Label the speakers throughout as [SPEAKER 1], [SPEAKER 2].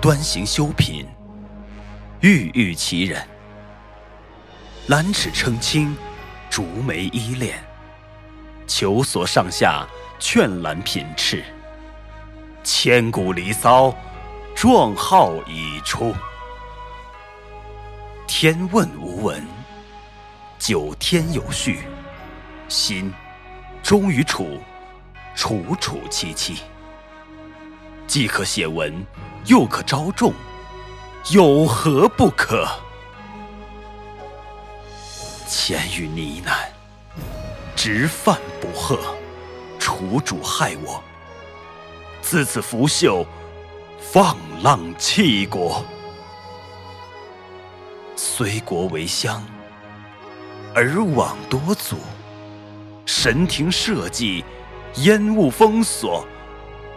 [SPEAKER 1] 端行修品，郁郁其人。兰齿称清，竹眉依恋。求索上下，劝兰品斥。千古离骚，壮号已出。天问无闻，九天有序。心终于楚，楚楚戚戚。既可写文，又可招众，有何不可？千语呢喃，直犯不贺，楚主害我。自此拂袖，放浪弃国。虽国为乡，而往多阻。神庭社稷，烟雾封锁。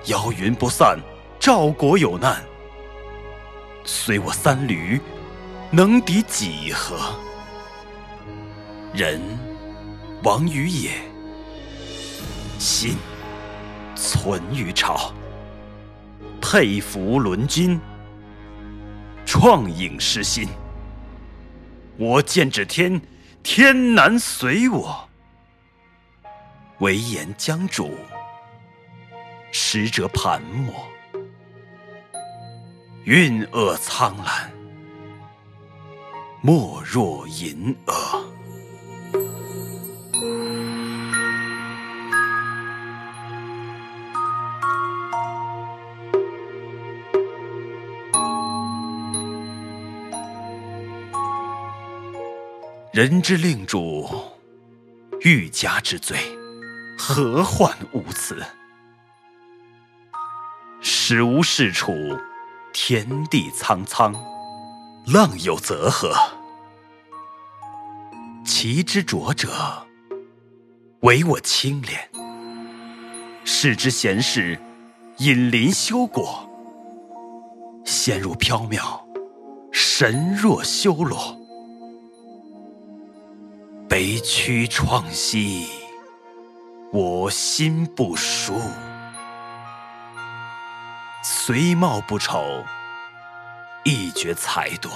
[SPEAKER 1] 妖云不散，赵国有难。虽我三闾，能抵几何？人亡于野，心存于朝。佩服伦君，创影失心。我见指天，天难随我。唯言将主。使者盘墨，运恶苍兰，莫若银蛾。人之令主，欲加之罪，何患无辞？使无是处，天地苍苍，浪有泽河。其之浊者，唯我清廉；视之闲事，隐林修果。仙如缥缈，神若修罗。悲屈怆兮，我心不舒。虽貌不丑，亦觉才多。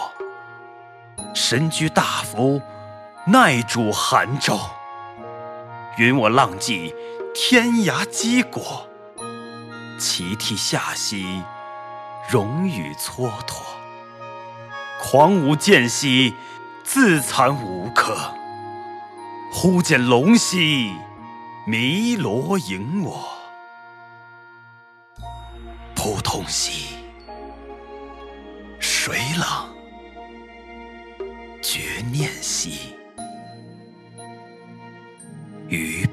[SPEAKER 1] 身居大夫，奈主寒昼。允我浪迹天涯击果，其涕下兮，荣与蹉跎。狂舞间兮，自惭无可。忽见龙兮，弥罗迎我。扑通兮，水冷；绝念兮，鱼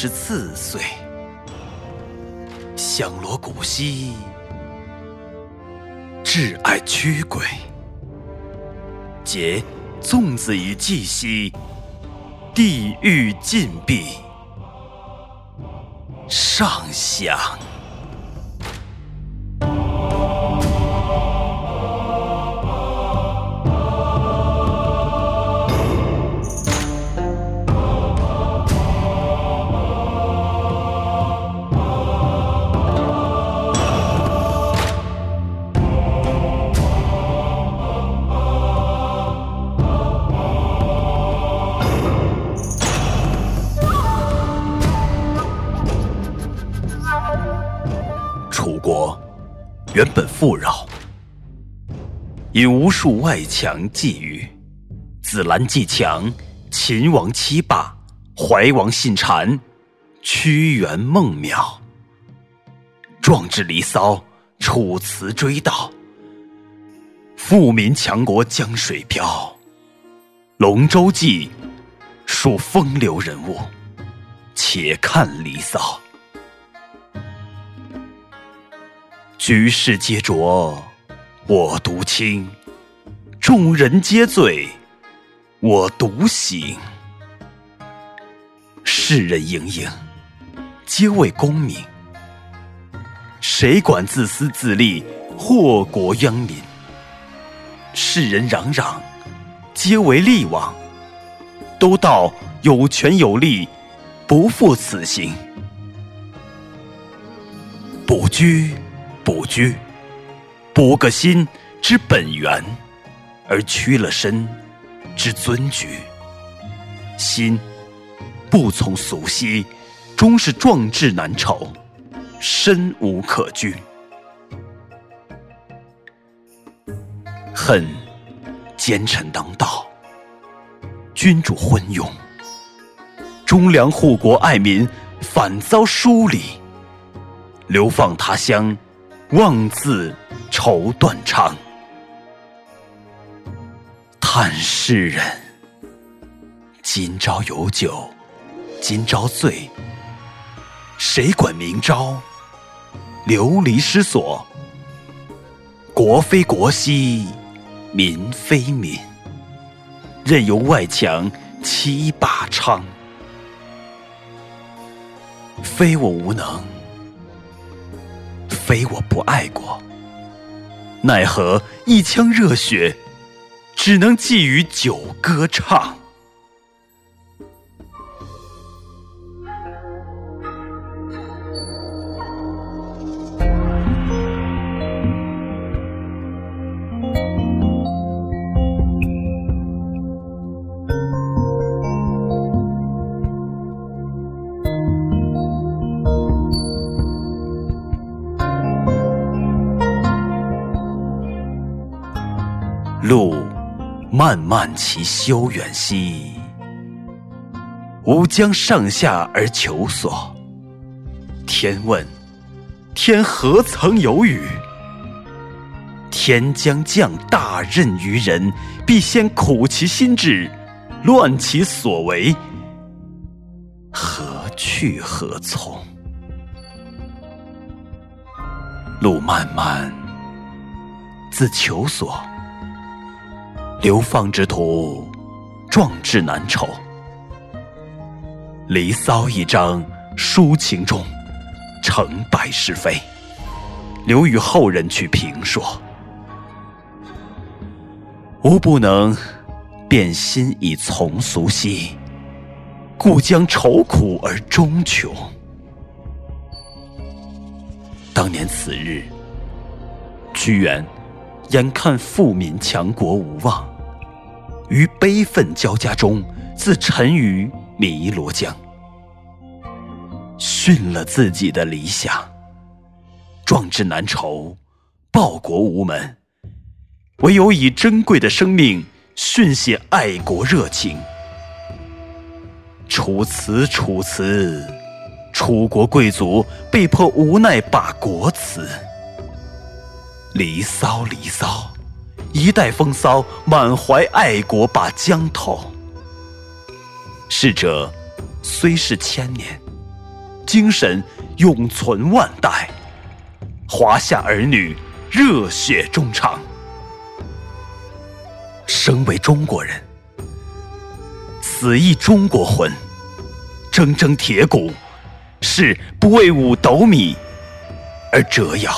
[SPEAKER 1] 十四岁，响锣鼓兮，挚爱驱鬼。结粽子以祭兮，地狱禁闭，上响。原本富饶，因无数外强觊觎，紫兰继强，秦王欺霸，怀王信谗，屈原梦渺。壮志离骚，楚辞追悼。富民强国江水飘，龙舟记》数风流人物，且看《离骚》。举世皆浊，我独清；众人皆醉，我独醒。世人盈盈，皆为功名。谁管自私自利，祸国殃民？世人攘攘，皆为利往。都道有权有利，不负此行。不拘，不拘，补个心之本源，而屈了身之尊举。心不从俗兮，终是壮志难酬。身无可居，恨奸臣当道，君主昏庸，忠良护国爱民反遭疏离，流放他乡，妄自愁断肠。叹世人，今朝有酒今朝醉，谁管明朝？流离失所，国非国兮，民非民，任由外强欺霸昌。非我无能，非我不爱过，奈何一腔热血，只能寄予酒歌唱。漫漫其修远兮，吾将上下而求索。天问：天何曾有雨？天将降大任于人，必先苦其心志，乱其所为，何去何从？路漫漫，自求索。流放之徒，壮志难酬。《离骚》一章，抒情中，成败是非，留与后人去评说。吾不能变心以从俗兮，故将愁苦而终穷。当年此日，屈原。眼看富民强国无望，于悲愤交加中，自沉于汨罗江，殉了自己的理想。壮志难酬，报国无门，唯有以珍贵的生命殉写爱国热情。楚辞，楚辞，楚国贵族被迫无奈把国辞。离骚，离骚，一代风骚，满怀爱国把江头。逝者虽是千年，精神永存万代。华夏儿女热血衷肠，生为中国人，死亦中国魂。铮铮铁骨，是不为五斗米而折腰。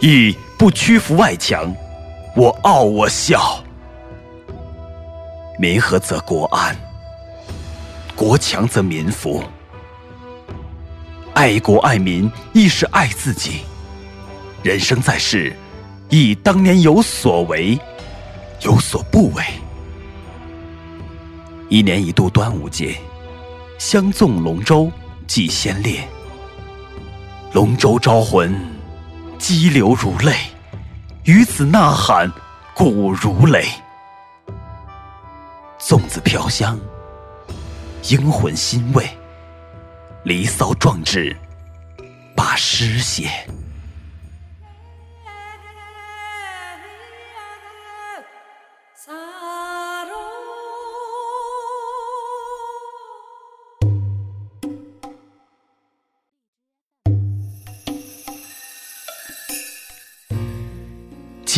[SPEAKER 1] 亦不屈服外强，我傲我笑。民和则国安，国强则民服。爱国爱民亦是爱自己。人生在世，亦当年有所为，有所不为。一年一度端午节，相纵龙舟祭先烈，龙舟招魂。激流如泪，于此呐喊，鼓如雷。粽子飘香，英魂欣慰，离骚壮志，把诗写。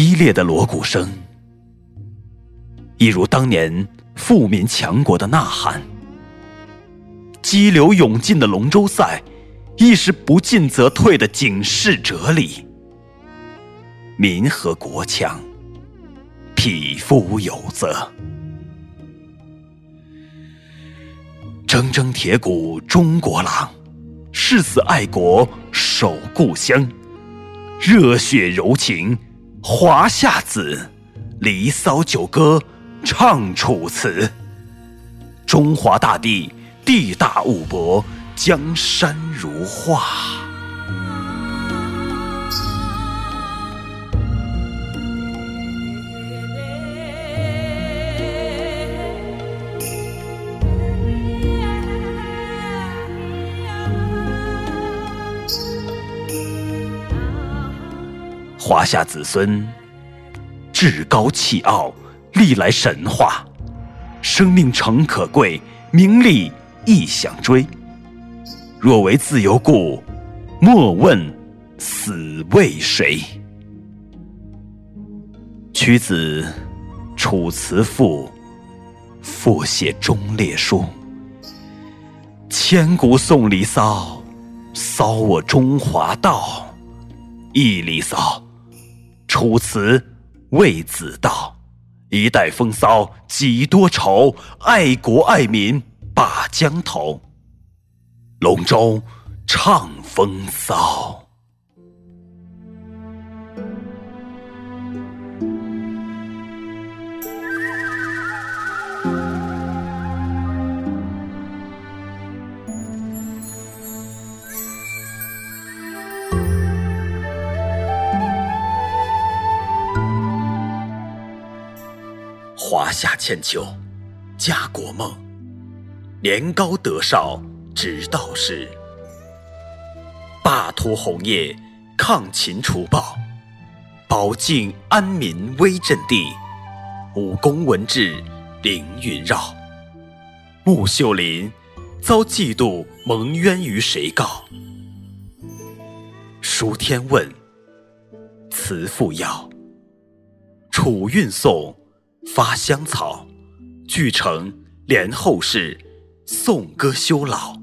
[SPEAKER 1] 激烈的锣鼓声，一如当年富民强国的呐喊。激流勇进的龙舟赛，亦是不进则退的警示哲理。民和国强，匹夫有责。铮铮铁骨中国郎，誓死爱国守故乡。热血柔情华夏子，离骚九歌唱楚辞。中华大地。地大物博，江山如画。华夏子孙，志高气傲，历来神话。生命诚可贵，名利。亦想追。若为自由故，莫问死为谁。屈子《楚辞赋》，复写忠烈书。千古颂离骚，骚我中华道。忆离骚，楚辞魏子道。一代风骚几多愁，爱国爱民。把江头，龙舟唱风骚。华夏千秋，家国梦。年高德少，直道是；霸图红叶，抗秦除暴，保境安民威震地。武功文治，凌云绕。穆秀林遭嫉妒，蒙冤于谁告？书天问，辞赋要。楚韵颂，发香草，聚成连后世。颂歌修老，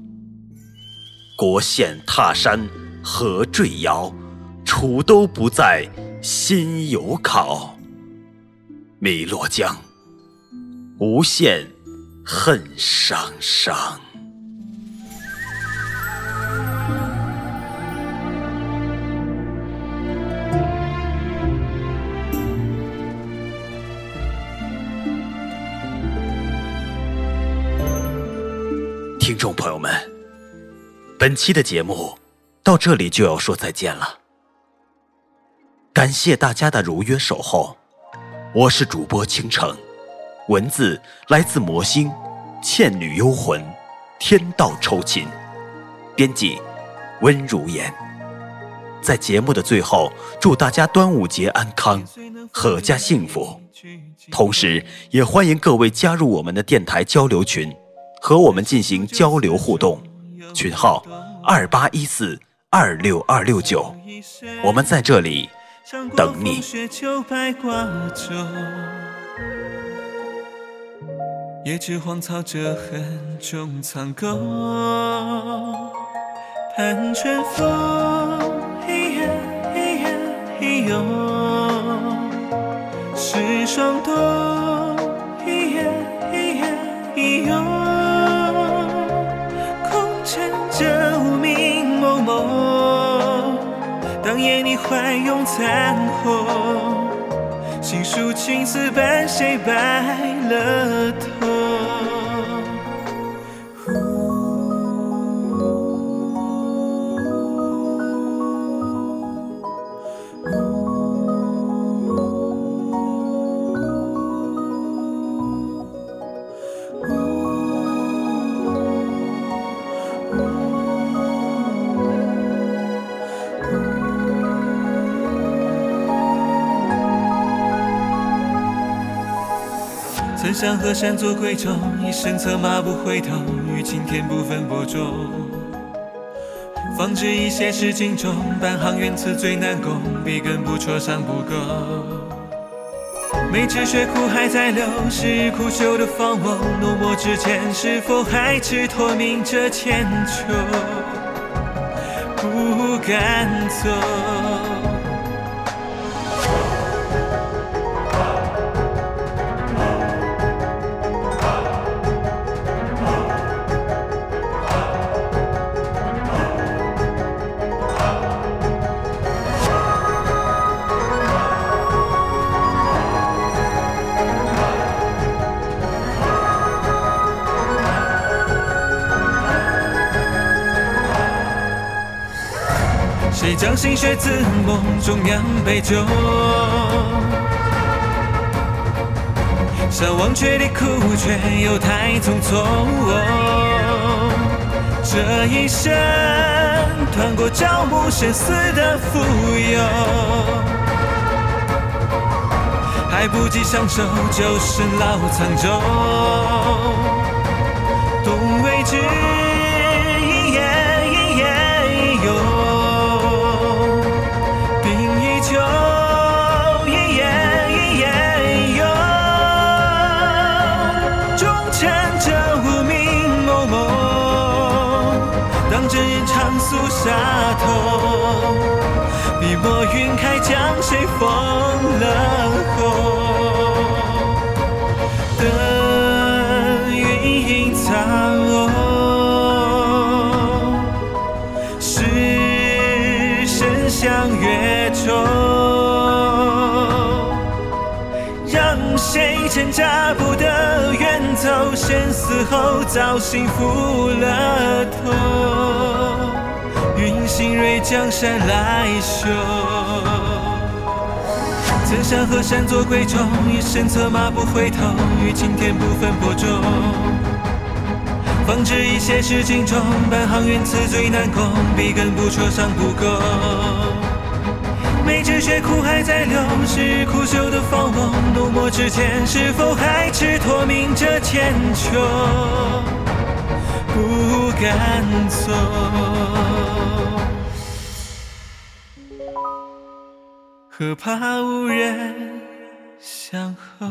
[SPEAKER 1] 国县踏山何坠摇？楚都不在心有考。汨罗江，无限恨伤伤。听众朋友们，本期的节目到这里就要说再见了。感谢大家的如约守候，我是主播倾城，文字来自魔星，倩女幽魂，天道酬勤，编辑温如言。在节目的最后，祝大家端午节安康，阖家幸福。同时，也欢迎各位加入我们的电台交流群。和我们进行交流互动，群号二八一四二六二六九，我们在这里等你。也知荒草这痕中藏垢，盼春风，嘿呀嘿呀嘿哟，是霜冬，夜你怀拥残红，心书青丝伴谁白了头？曾向河山作归舟，一生策马不回头，与青天不分伯仲。
[SPEAKER 2] 方知一些事情中，半行缘此最难攻，笔耕不辍尚不够。没知血苦还在流，是苦修的方翁，诺墨之前是否还执托明着千秋？不敢走。谁将心血自梦中酿杯酒？想忘却离苦，却又太匆匆。这一生断过朝暮生死的蜉蝣，还不及相守，就身老沧州。冬未江苏下头，笔墨云开，江水封了喉？等云隐藏，是深巷月中，谁挣扎不得远走？先死后早幸福了头。云行瑞江山来修，曾山河山做归舟，一生策马不回头，与青天不分伯仲。方知一些事情中，半行缘此最难攻，笔耕不辍尚不够。没知血苦还在流，是苦修的芳翁，之间是否还执托明着千秋？不敢走。何怕无人相候？